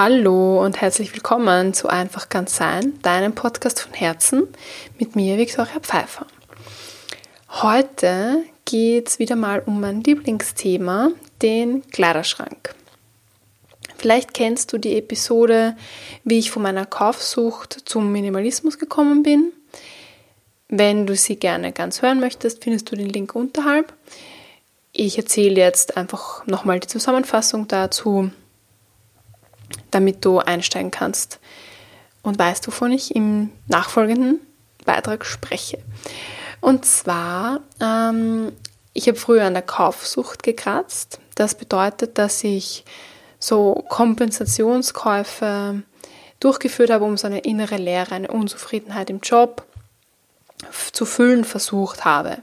Hallo und herzlich willkommen zu Einfach ganz sein, deinem Podcast von Herzen mit mir, Viktoria Pfeiffer. Heute geht es wieder mal um mein Lieblingsthema, den Kleiderschrank. Vielleicht kennst du die Episode, wie ich von meiner Kaufsucht zum Minimalismus gekommen bin. Wenn du sie gerne ganz hören möchtest, findest du den Link unterhalb. Ich erzähle jetzt einfach nochmal die Zusammenfassung dazu, damit du einsteigen kannst und weißt, wovon ich im nachfolgenden Beitrag spreche. Und zwar, ähm, ich habe früher an der Kaufsucht gekratzt. Das bedeutet, dass ich so Kompensationskäufe durchgeführt habe, um so eine innere Leere, eine Unzufriedenheit im Job zu füllen versucht habe.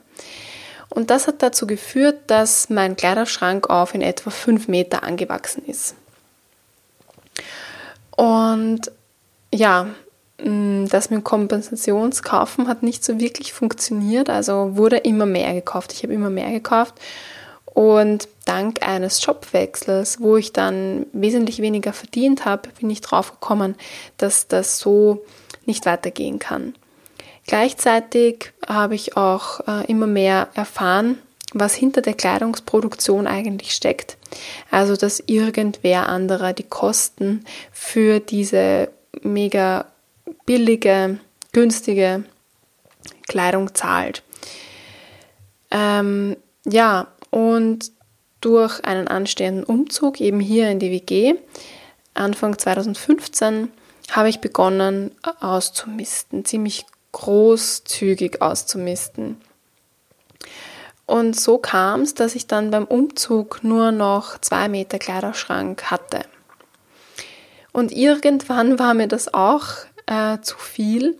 Und das hat dazu geführt, dass mein Kleiderschrank auf in etwa fünf Meter angewachsen ist. Und ja, mm, das mit Kompensationskaufen hat nicht so wirklich funktioniert. Also wurde immer mehr gekauft. Ich habe immer mehr gekauft. Und dank eines Jobwechsels, wo ich dann wesentlich weniger verdient habe, bin ich drauf gekommen, dass das so nicht weitergehen kann. Gleichzeitig habe ich auch äh, immer mehr erfahren, was hinter der Kleidungsproduktion eigentlich steckt. Also, dass irgendwer anderer die Kosten für diese mega billige, günstige Kleidung zahlt. Ähm, ja, und durch einen anstehenden Umzug eben hier in die WG, Anfang 2015, habe ich begonnen auszumisten, ziemlich großzügig auszumisten. Und so kam es, dass ich dann beim Umzug nur noch zwei Meter Kleiderschrank hatte. Und irgendwann war mir das auch äh, zu viel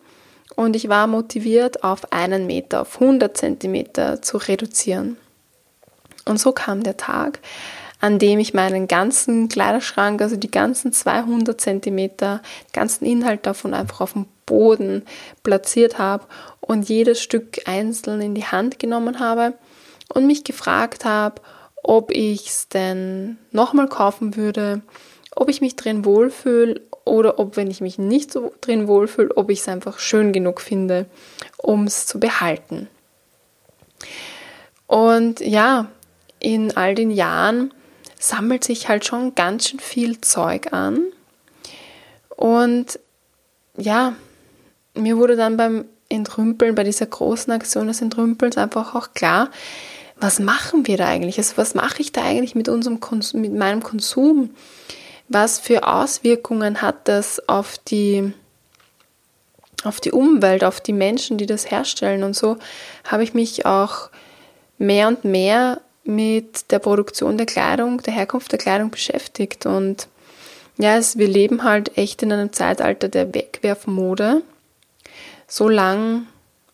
und ich war motiviert, auf einen Meter, auf 100 Zentimeter zu reduzieren. Und so kam der Tag, an dem ich meinen ganzen Kleiderschrank, also die ganzen 200 Zentimeter, ganzen Inhalt davon einfach auf dem Boden platziert habe und jedes Stück einzeln in die Hand genommen habe und mich gefragt habe, ob ich es denn nochmal kaufen würde, ob ich mich drin wohlfühle oder ob, wenn ich mich nicht so drin wohlfühle, ob ich es einfach schön genug finde, um es zu behalten. Und ja, in all den Jahren sammelt sich halt schon ganz schön viel Zeug an. Und ja, mir wurde dann beim Entrümpeln, bei dieser großen Aktion des Entrümpelns einfach auch klar, was machen wir da eigentlich? Also was mache ich da eigentlich mit unserem Konsum, mit meinem Konsum? Was für Auswirkungen hat das auf die, auf die Umwelt, auf die Menschen, die das herstellen? Und so habe ich mich auch mehr und mehr mit der Produktion der Kleidung, der Herkunft der Kleidung beschäftigt. Und ja, es, wir leben halt echt in einem Zeitalter der Wegwerfmode. So lang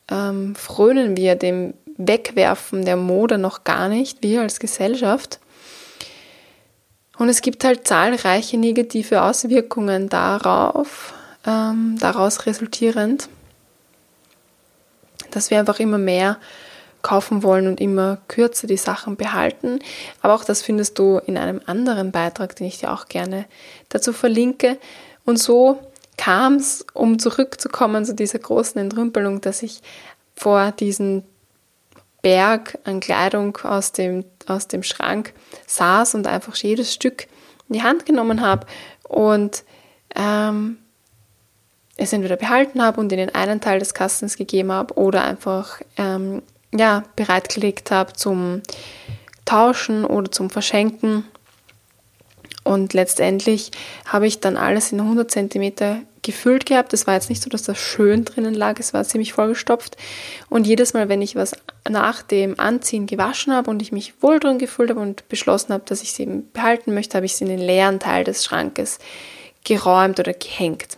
ähm, frönen wir dem Wegwerfen der Mode noch gar nicht, wir als Gesellschaft. Und es gibt halt zahlreiche negative Auswirkungen darauf, ähm, daraus resultierend, dass wir einfach immer mehr kaufen wollen und immer kürzer die Sachen behalten. Aber auch das findest du in einem anderen Beitrag, den ich dir auch gerne dazu verlinke. Und so kam es, um zurückzukommen zu dieser großen Entrümpelung, dass ich vor diesen Berg an Kleidung aus dem, aus dem Schrank saß und einfach jedes Stück in die Hand genommen habe und ähm, es entweder behalten habe und in den einen Teil des Kastens gegeben habe oder einfach ähm, ja, bereitgelegt habe zum Tauschen oder zum Verschenken. Und letztendlich habe ich dann alles in 100 cm gefüllt gehabt. Es war jetzt nicht so, dass das schön drinnen lag, es war ziemlich vollgestopft. Und jedes Mal, wenn ich was nach dem Anziehen gewaschen habe und ich mich wohl drin gefühlt habe und beschlossen habe, dass ich sie eben behalten möchte, habe ich sie in den leeren Teil des Schrankes geräumt oder gehängt.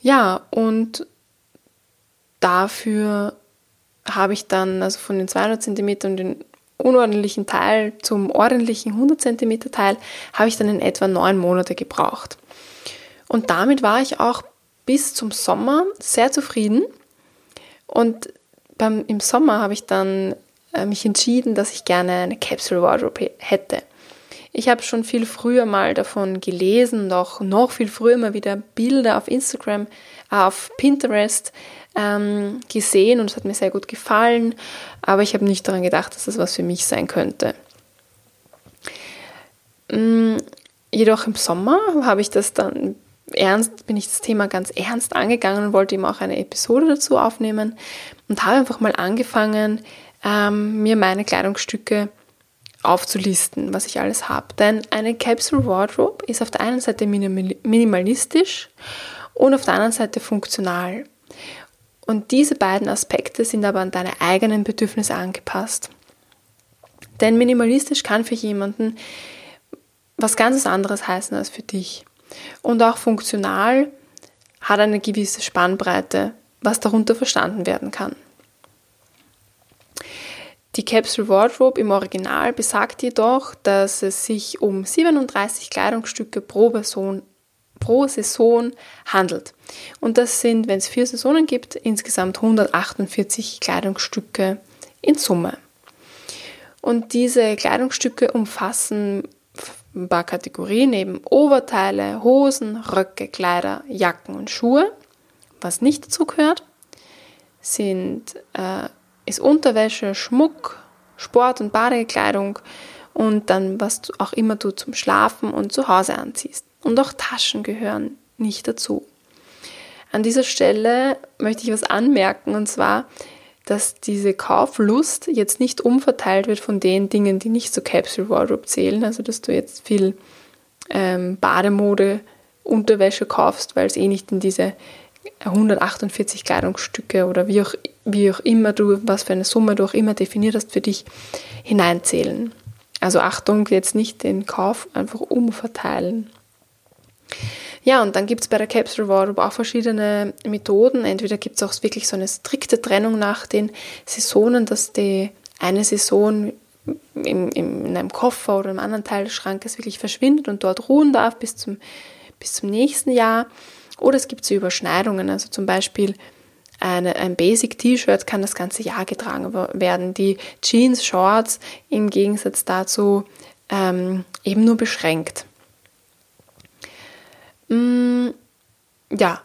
Ja, und dafür habe ich dann also von den 200 cm und den unordentlichen Teil zum ordentlichen 100 cm Teil habe ich dann in etwa neun Monate gebraucht. Und damit war ich auch bis zum Sommer sehr zufrieden. Und beim, im Sommer habe ich dann äh, mich entschieden, dass ich gerne eine Capsule Wardrobe hätte. Ich habe schon viel früher mal davon gelesen, noch, noch viel früher mal wieder Bilder auf Instagram, auf Pinterest ähm, gesehen und es hat mir sehr gut gefallen, aber ich habe nicht daran gedacht, dass das was für mich sein könnte. Mm, jedoch im Sommer habe ich das dann ernst, bin ich das Thema ganz ernst angegangen und wollte eben auch eine Episode dazu aufnehmen und habe einfach mal angefangen, ähm, mir meine Kleidungsstücke aufzulisten, was ich alles habe. Denn eine Capsule Wardrobe ist auf der einen Seite minimalistisch und auf der anderen Seite funktional. Und diese beiden Aspekte sind aber an deine eigenen Bedürfnisse angepasst. Denn minimalistisch kann für jemanden was ganz anderes heißen als für dich. Und auch funktional hat eine gewisse Spannbreite, was darunter verstanden werden kann. Die Capsule Wardrobe im Original besagt jedoch, dass es sich um 37 Kleidungsstücke pro Person pro Saison handelt. Und das sind, wenn es vier Saisonen gibt, insgesamt 148 Kleidungsstücke in Summe. Und diese Kleidungsstücke umfassen ein paar Kategorien, eben Oberteile, Hosen, Röcke, Kleider, Jacken und Schuhe. Was nicht dazu gehört, sind, äh, ist Unterwäsche, Schmuck, Sport- und Badekleidung und dann, was du auch immer du zum Schlafen und zu Hause anziehst. Und auch Taschen gehören nicht dazu. An dieser Stelle möchte ich was anmerken und zwar, dass diese Kauflust jetzt nicht umverteilt wird von den Dingen, die nicht zur Capsule Wardrobe zählen. Also, dass du jetzt viel ähm, Bademode, Unterwäsche kaufst, weil es eh nicht in diese 148 Kleidungsstücke oder wie auch, wie auch immer du, was für eine Summe du auch immer definiert hast für dich, hineinzählen. Also Achtung, jetzt nicht den Kauf einfach umverteilen. Ja, und dann gibt es bei der Capsule Wardrobe auch verschiedene Methoden. Entweder gibt es auch wirklich so eine strikte Trennung nach den Saisonen, dass die eine Saison im, im, in einem Koffer oder einem anderen Teil des Schrankes wirklich verschwindet und dort ruhen darf bis zum, bis zum nächsten Jahr. Oder es gibt so Überschneidungen, also zum Beispiel eine, ein Basic-T-Shirt kann das ganze Jahr getragen werden. Die Jeans, Shorts im Gegensatz dazu ähm, eben nur beschränkt. Mm, ja,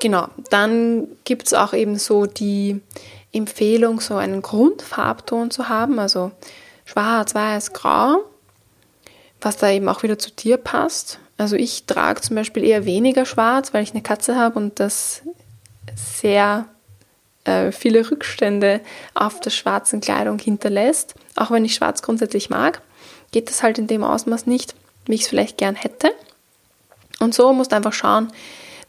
genau. Dann gibt es auch eben so die Empfehlung, so einen Grundfarbton zu haben, also schwarz, weiß, grau, was da eben auch wieder zu dir passt. Also ich trage zum Beispiel eher weniger schwarz, weil ich eine Katze habe und das sehr äh, viele Rückstände auf der schwarzen Kleidung hinterlässt. Auch wenn ich schwarz grundsätzlich mag, geht das halt in dem Ausmaß nicht, wie ich es vielleicht gern hätte. Und so musst du einfach schauen,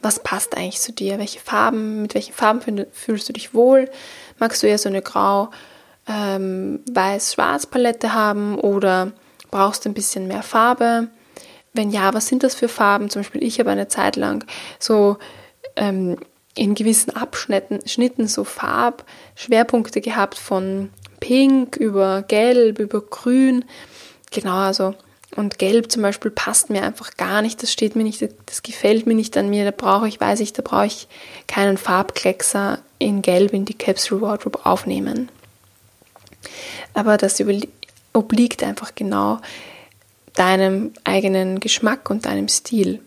was passt eigentlich zu dir, welche Farben, mit welchen Farben fühlst du dich wohl. Magst du eher so eine grau, ähm, haben oder brauchst du ein bisschen mehr Farbe? Wenn ja, was sind das für Farben? Zum Beispiel ich habe eine Zeit lang so ähm, in gewissen Abschnitten Schnitten so Farbschwerpunkte gehabt von Pink über Gelb über Grün. Genau, also und Gelb zum Beispiel passt mir einfach gar nicht, das steht mir nicht, das gefällt mir nicht an mir, da brauche ich, weiß ich, da brauche ich keinen Farbkleckser in Gelb in die Capsule Wardrobe aufnehmen. Aber das obliegt einfach genau deinem eigenen Geschmack und deinem Stil.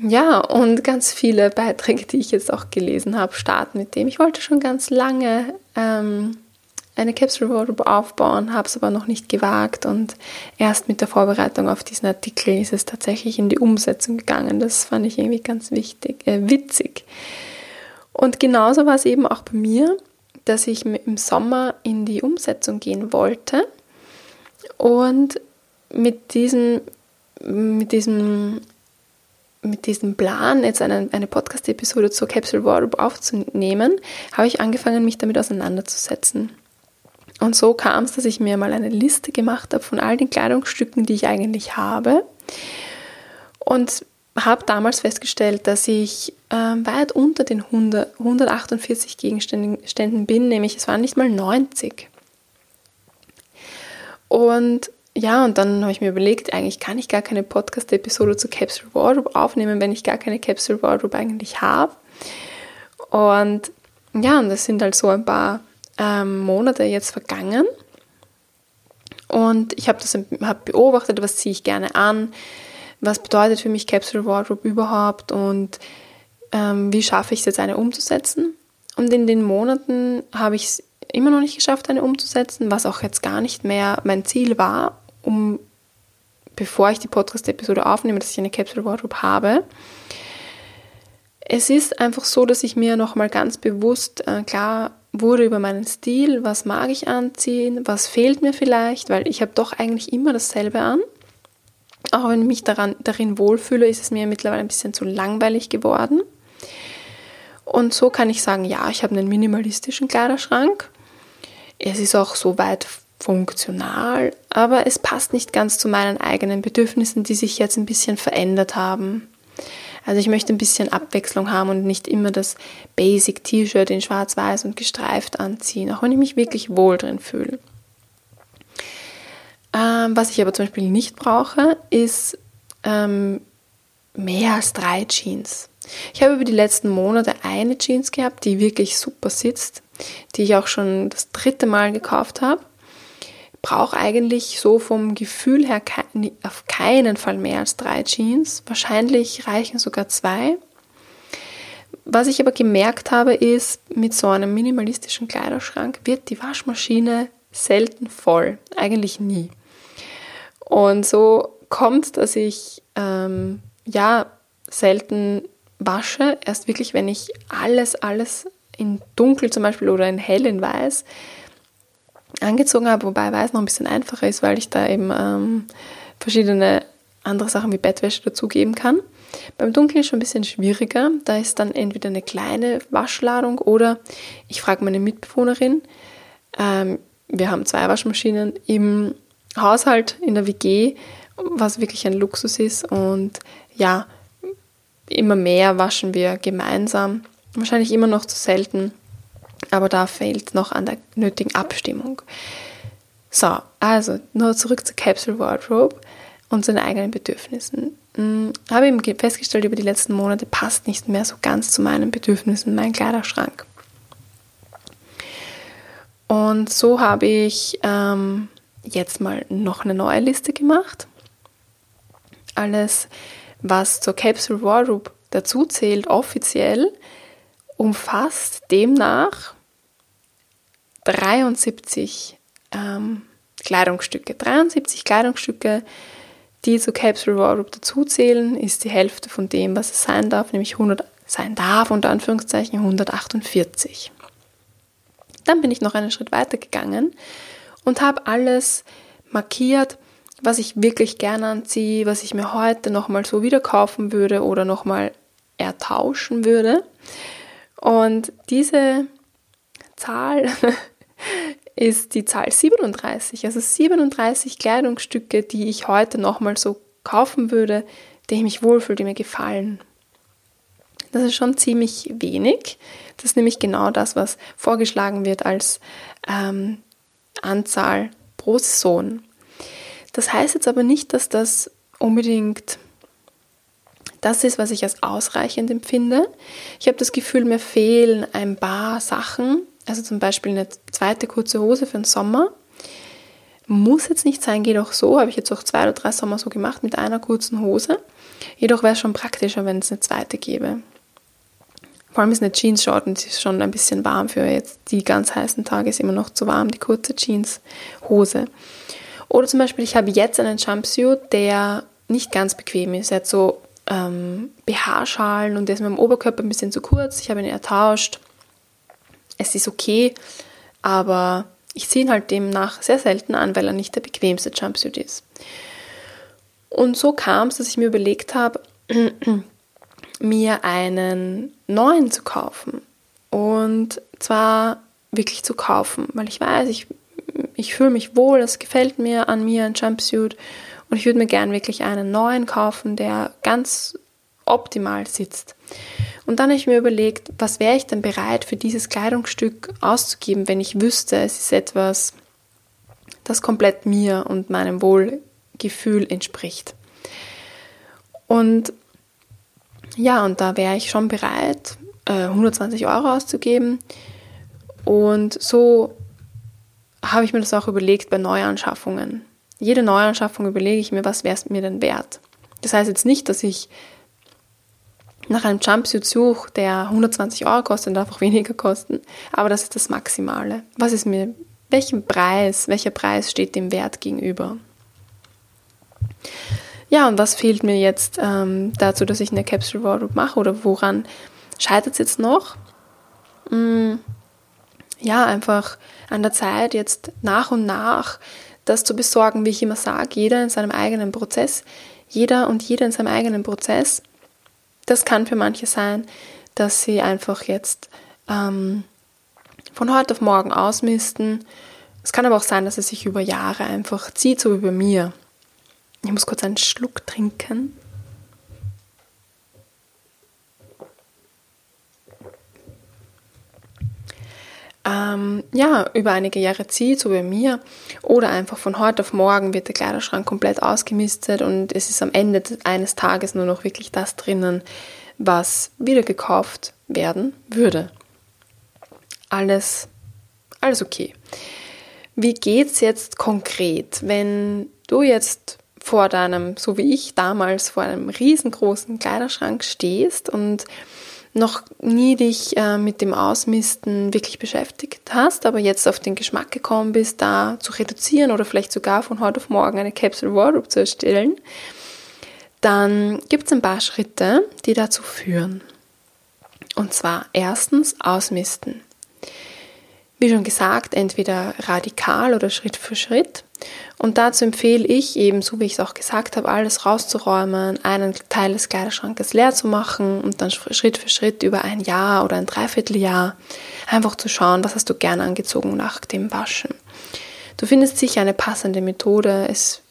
Ja, und ganz viele Beiträge, die ich jetzt auch gelesen habe, starten mit dem. Ich wollte schon ganz lange ähm, eine Capsule Wardrobe aufbauen, habe es aber noch nicht gewagt und erst mit der Vorbereitung auf diesen Artikel ist es tatsächlich in die Umsetzung gegangen. Das fand ich irgendwie ganz wichtig, äh, witzig. Und genauso war es eben auch bei mir, dass ich im Sommer in die Umsetzung gehen wollte und mit diesem, mit diesem mit diesem Plan, jetzt eine, eine Podcast-Episode zur Capsule Wardrobe aufzunehmen, habe ich angefangen, mich damit auseinanderzusetzen. Und so kam es, dass ich mir mal eine Liste gemacht habe von all den Kleidungsstücken, die ich eigentlich habe. Und habe damals festgestellt, dass ich äh, weit unter den 100, 148 Gegenständen bin, nämlich es waren nicht mal 90. Und ja, und dann habe ich mir überlegt, eigentlich kann ich gar keine Podcast-Episode zu Capsule Wardrobe aufnehmen, wenn ich gar keine Capsule Wardrobe eigentlich habe. Und ja, und das sind halt so ein paar ähm, Monate jetzt vergangen. Und ich habe das hab beobachtet, was ziehe ich gerne an, was bedeutet für mich Capsule Wardrobe überhaupt und ähm, wie schaffe ich es jetzt, eine umzusetzen. Und in den Monaten habe ich es immer noch nicht geschafft, eine umzusetzen, was auch jetzt gar nicht mehr mein Ziel war, um bevor ich die Podcast-Episode aufnehme, dass ich eine Capsule Wardrobe habe. Es ist einfach so, dass ich mir nochmal ganz bewusst äh, klar wurde über meinen Stil, was mag ich anziehen, was fehlt mir vielleicht, weil ich habe doch eigentlich immer dasselbe an. Auch wenn ich mich daran, darin wohlfühle, ist es mir mittlerweile ein bisschen zu langweilig geworden. Und so kann ich sagen, ja, ich habe einen minimalistischen Kleiderschrank. Es ist auch soweit funktional, aber es passt nicht ganz zu meinen eigenen Bedürfnissen, die sich jetzt ein bisschen verändert haben. Also ich möchte ein bisschen Abwechslung haben und nicht immer das Basic T-Shirt in schwarz-weiß und gestreift anziehen, auch wenn ich mich wirklich wohl drin fühle. Ähm, was ich aber zum Beispiel nicht brauche, ist ähm, mehr als drei Jeans. Ich habe über die letzten Monate eine Jeans gehabt, die wirklich super sitzt, die ich auch schon das dritte Mal gekauft habe. Brauche eigentlich so vom Gefühl her auf keinen Fall mehr als drei Jeans. Wahrscheinlich reichen sogar zwei. Was ich aber gemerkt habe, ist, mit so einem minimalistischen Kleiderschrank wird die Waschmaschine selten voll. Eigentlich nie. Und so kommt, dass ich ähm, ja selten wasche. Erst wirklich, wenn ich alles, alles in dunkel zum Beispiel oder in hell in weiß angezogen habe, wobei weiß noch ein bisschen einfacher ist, weil ich da eben ähm, verschiedene andere Sachen wie Bettwäsche dazugeben kann. Beim Dunkeln ist schon ein bisschen schwieriger. Da ist dann entweder eine kleine Waschladung oder ich frage meine Mitbewohnerin. Ähm, wir haben zwei Waschmaschinen im Haushalt, in der WG, was wirklich ein Luxus ist. Und ja, immer mehr waschen wir gemeinsam. Wahrscheinlich immer noch zu selten, aber da fehlt noch an der nötigen Abstimmung. So, also nur zurück zur Capsule Wardrobe und zu den eigenen Bedürfnissen. Hm, habe eben festgestellt über die letzten Monate, passt nicht mehr so ganz zu meinen Bedürfnissen mein Kleiderschrank. Und so habe ich ähm, jetzt mal noch eine neue Liste gemacht. Alles was zur Capsule Wardrobe dazu zählt, offiziell, umfasst demnach 73 ähm, Kleidungsstücke. 73 Kleidungsstücke, die zur Capsule Wardrobe dazu zählen, ist die Hälfte von dem, was es sein darf, nämlich 100 sein darf, unter Anführungszeichen 148. Dann bin ich noch einen Schritt weiter gegangen und habe alles markiert, was ich wirklich gerne anziehe, was ich mir heute nochmal so wieder kaufen würde oder nochmal ertauschen würde. Und diese Zahl ist die Zahl 37. Also 37 Kleidungsstücke, die ich heute nochmal so kaufen würde, die ich mich wohlfühle, die mir gefallen. Das ist schon ziemlich wenig. Das ist nämlich genau das, was vorgeschlagen wird als ähm, Anzahl pro Saison. Das heißt jetzt aber nicht, dass das unbedingt das ist, was ich als ausreichend empfinde. Ich habe das Gefühl, mir fehlen ein paar Sachen, also zum Beispiel eine zweite kurze Hose für den Sommer. Muss jetzt nicht sein, geht auch so. Habe ich jetzt auch zwei oder drei Sommer so gemacht mit einer kurzen Hose. Jedoch wäre es schon praktischer, wenn es eine zweite gäbe. Vor allem ist eine Jeans-Short und sie ist schon ein bisschen warm für jetzt die ganz heißen Tage, ist immer noch zu warm, die kurze Jeans-Hose. Oder zum Beispiel, ich habe jetzt einen Jumpsuit, der nicht ganz bequem ist. Er hat so ähm, BH-Schalen und der ist mit dem Oberkörper ein bisschen zu kurz. Ich habe ihn ertauscht. Es ist okay, aber ich ziehe ihn halt demnach sehr selten an, weil er nicht der bequemste Jumpsuit ist. Und so kam es, dass ich mir überlegt habe, mir einen neuen zu kaufen. Und zwar wirklich zu kaufen, weil ich weiß, ich ich fühle mich wohl, es gefällt mir an mir ein Jumpsuit und ich würde mir gern wirklich einen neuen kaufen, der ganz optimal sitzt. Und dann habe ich mir überlegt, was wäre ich denn bereit für dieses Kleidungsstück auszugeben, wenn ich wüsste, es ist etwas, das komplett mir und meinem Wohlgefühl entspricht. Und ja, und da wäre ich schon bereit, 120 äh, Euro auszugeben. Und so habe ich mir das auch überlegt bei Neuanschaffungen. Jede Neuanschaffung überlege ich mir, was wäre es mir denn wert. Das heißt jetzt nicht, dass ich nach einem Jumpsuit suche, der 120 Euro kostet, darf auch weniger kosten. Aber das ist das Maximale. Was ist mir, welchen Preis, welcher Preis steht dem Wert gegenüber? Ja, und was fehlt mir jetzt ähm, dazu, dass ich eine Capsule Wardrobe mache oder woran scheitert es jetzt noch? Hm, ja, einfach an der Zeit, jetzt nach und nach das zu besorgen, wie ich immer sage, jeder in seinem eigenen Prozess, jeder und jeder in seinem eigenen Prozess. Das kann für manche sein, dass sie einfach jetzt ähm, von heute auf morgen ausmisten. Es kann aber auch sein, dass es sich über Jahre einfach zieht, so wie bei mir. Ich muss kurz einen Schluck trinken. Ähm, ja, über einige Jahre zieht, so wie mir, oder einfach von heute auf morgen wird der Kleiderschrank komplett ausgemistet und es ist am Ende eines Tages nur noch wirklich das drinnen, was wieder gekauft werden würde. Alles, alles okay. Wie geht's jetzt konkret, wenn du jetzt vor deinem, so wie ich damals, vor einem riesengroßen Kleiderschrank stehst und noch nie dich äh, mit dem Ausmisten wirklich beschäftigt hast, aber jetzt auf den Geschmack gekommen bist, da zu reduzieren oder vielleicht sogar von heute auf morgen eine Capsule Wardrobe zu erstellen, dann gibt es ein paar Schritte, die dazu führen. Und zwar erstens Ausmisten. Wie schon gesagt, entweder radikal oder Schritt für Schritt. Und dazu empfehle ich eben, so wie ich es auch gesagt habe, alles rauszuräumen, einen Teil des Kleiderschrankes leer zu machen und dann Schritt für Schritt über ein Jahr oder ein Dreivierteljahr einfach zu schauen, was hast du gern angezogen nach dem Waschen. Du findest sicher eine passende Methode es,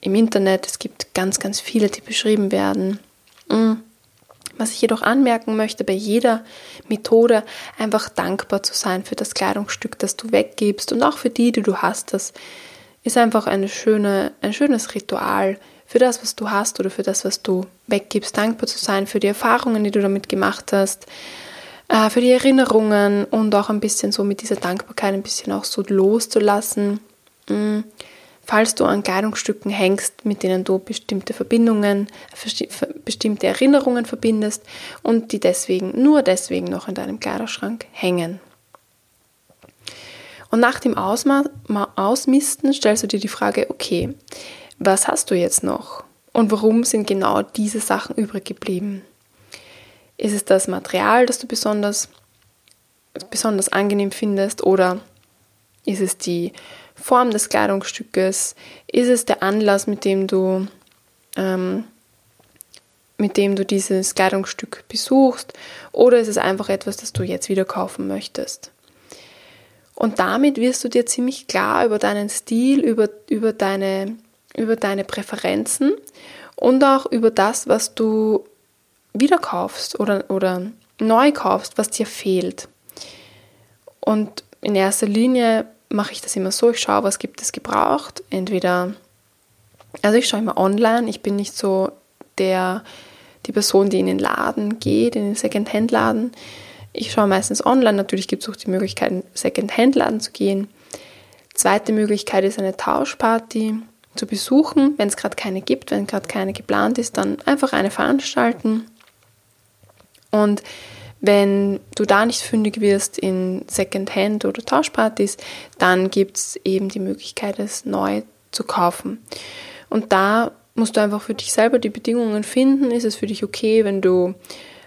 im Internet. Es gibt ganz, ganz viele, die beschrieben werden. Mhm. Was ich jedoch anmerken möchte, bei jeder Methode einfach dankbar zu sein für das Kleidungsstück, das du weggibst und auch für die, die du hast. Das ist einfach eine schöne, ein schönes Ritual für das, was du hast oder für das, was du weggibst. Dankbar zu sein für die Erfahrungen, die du damit gemacht hast, äh, für die Erinnerungen und auch ein bisschen so mit dieser Dankbarkeit ein bisschen auch so loszulassen. Mm falls du an Kleidungsstücken hängst, mit denen du bestimmte Verbindungen, bestimmte Erinnerungen verbindest und die deswegen, nur deswegen noch in deinem Kleiderschrank hängen. Und nach dem Ausma Ausmisten stellst du dir die Frage, okay, was hast du jetzt noch? Und warum sind genau diese Sachen übrig geblieben? Ist es das Material, das du besonders, besonders angenehm findest oder ist es die Form des Kleidungsstückes? Ist es der Anlass, mit dem du, ähm, mit dem du dieses Kleidungsstück besuchst? Oder ist es einfach etwas, das du jetzt wieder kaufen möchtest? Und damit wirst du dir ziemlich klar über deinen Stil, über, über, deine, über deine Präferenzen und auch über das, was du wieder kaufst oder, oder neu kaufst, was dir fehlt. Und in erster Linie mache ich das immer so, ich schaue, was gibt es gebraucht. Entweder, also ich schaue immer online, ich bin nicht so der, die Person, die in den Laden geht, in den Second-Hand-Laden. Ich schaue meistens online, natürlich gibt es auch die Möglichkeit, in Second-Hand-Laden zu gehen. Zweite Möglichkeit ist eine Tauschparty zu besuchen, wenn es gerade keine gibt, wenn gerade keine geplant ist, dann einfach eine veranstalten. Und wenn du da nicht fündig wirst in Secondhand oder Tauschpartys, dann gibt es eben die Möglichkeit, es neu zu kaufen. Und da musst du einfach für dich selber die Bedingungen finden. Ist es für dich okay, wenn du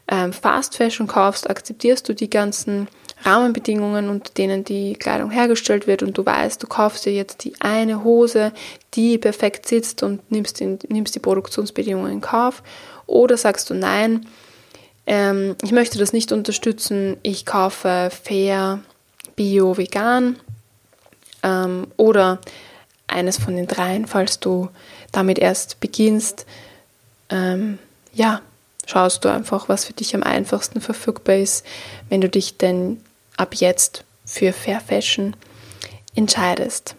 ähm, Fast Fashion kaufst? Akzeptierst du die ganzen Rahmenbedingungen, unter denen die Kleidung hergestellt wird und du weißt, du kaufst dir jetzt die eine Hose, die perfekt sitzt und nimmst, den, nimmst die Produktionsbedingungen in Kauf? Oder sagst du nein, ähm, ich möchte das nicht unterstützen. Ich kaufe fair, bio, vegan ähm, oder eines von den dreien, falls du damit erst beginnst. Ähm, ja, schaust du einfach, was für dich am einfachsten verfügbar ist, wenn du dich denn ab jetzt für Fair Fashion entscheidest.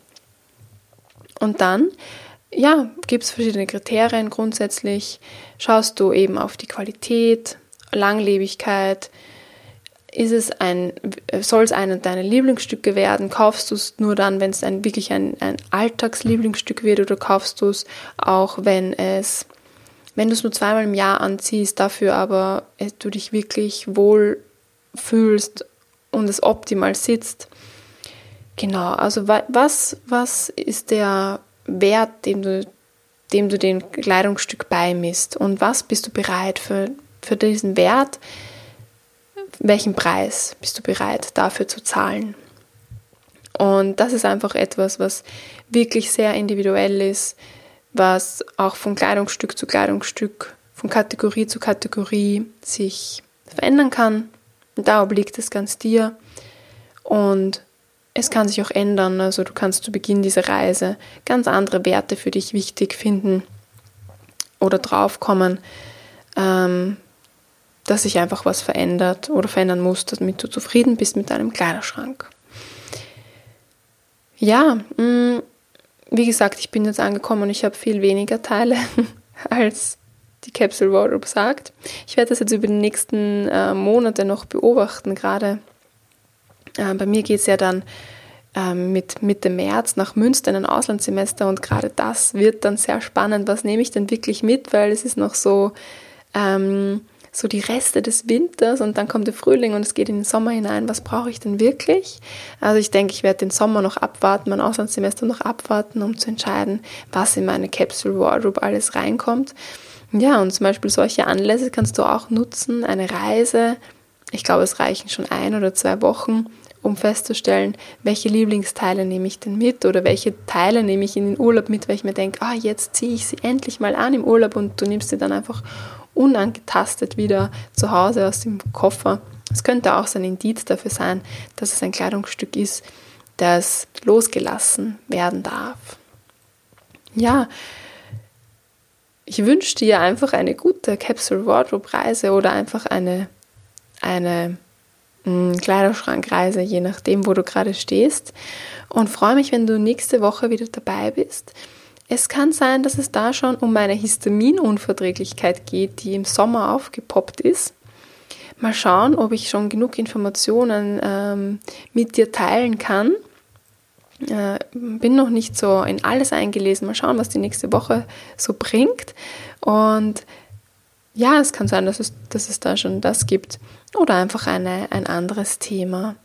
Und dann, ja, gibt es verschiedene Kriterien. Grundsätzlich schaust du eben auf die Qualität, Langlebigkeit, ist es ein, soll es einer deiner Lieblingsstücke werden? Kaufst du es nur dann, wenn es ein, wirklich ein, ein Alltagslieblingsstück wird oder kaufst du es auch, wenn es, wenn du es nur zweimal im Jahr anziehst, dafür aber du dich wirklich wohl fühlst und es optimal sitzt? Genau, also was, was ist der Wert, den du, dem du dem Kleidungsstück beimisst und was bist du bereit für, für diesen Wert? welchen Preis bist du bereit dafür zu zahlen? Und das ist einfach etwas, was wirklich sehr individuell ist, was auch von Kleidungsstück zu Kleidungsstück, von Kategorie zu Kategorie sich verändern kann. Und da obliegt es ganz dir. Und es kann sich auch ändern. Also du kannst zu Beginn dieser Reise ganz andere Werte für dich wichtig finden oder draufkommen, ähm, dass sich einfach was verändert oder verändern muss, damit du zufrieden bist mit deinem Kleiderschrank. Ja, mm, wie gesagt, ich bin jetzt angekommen und ich habe viel weniger Teile als die Capsule Wardrobe sagt. Ich werde das jetzt über die nächsten äh, Monate noch beobachten. Gerade äh, bei mir geht es ja dann äh, mit Mitte März nach Münster in ein Auslandssemester und gerade das wird dann sehr spannend. Was nehme ich denn wirklich mit? Weil es ist noch so ähm, so die Reste des Winters und dann kommt der Frühling und es geht in den Sommer hinein. Was brauche ich denn wirklich? Also ich denke, ich werde den Sommer noch abwarten, mein Auslandssemester noch abwarten, um zu entscheiden, was in meine Capsule Wardrobe alles reinkommt. Ja, und zum Beispiel solche Anlässe kannst du auch nutzen, eine Reise. Ich glaube, es reichen schon ein oder zwei Wochen, um festzustellen, welche Lieblingsteile nehme ich denn mit oder welche Teile nehme ich in den Urlaub mit, weil ich mir denke, ah, jetzt ziehe ich sie endlich mal an im Urlaub und du nimmst sie dann einfach unangetastet wieder zu Hause aus dem Koffer. Es könnte auch so ein Indiz dafür sein, dass es ein Kleidungsstück ist, das losgelassen werden darf. Ja, ich wünsche dir einfach eine gute Capsule Wardrobe Reise oder einfach eine, eine mm, Kleiderschrankreise, je nachdem, wo du gerade stehst. Und freue mich, wenn du nächste Woche wieder dabei bist. Es kann sein, dass es da schon um meine Histaminunverträglichkeit geht, die im Sommer aufgepoppt ist. Mal schauen, ob ich schon genug Informationen ähm, mit dir teilen kann. Äh, bin noch nicht so in alles eingelesen. Mal schauen, was die nächste Woche so bringt. Und ja, es kann sein, dass es, dass es da schon das gibt oder einfach eine, ein anderes Thema.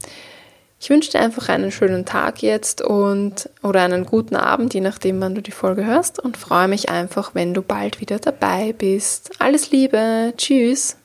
Ich wünsche dir einfach einen schönen Tag jetzt und oder einen guten Abend, je nachdem, wann du die Folge hörst und freue mich einfach, wenn du bald wieder dabei bist. Alles Liebe, tschüss.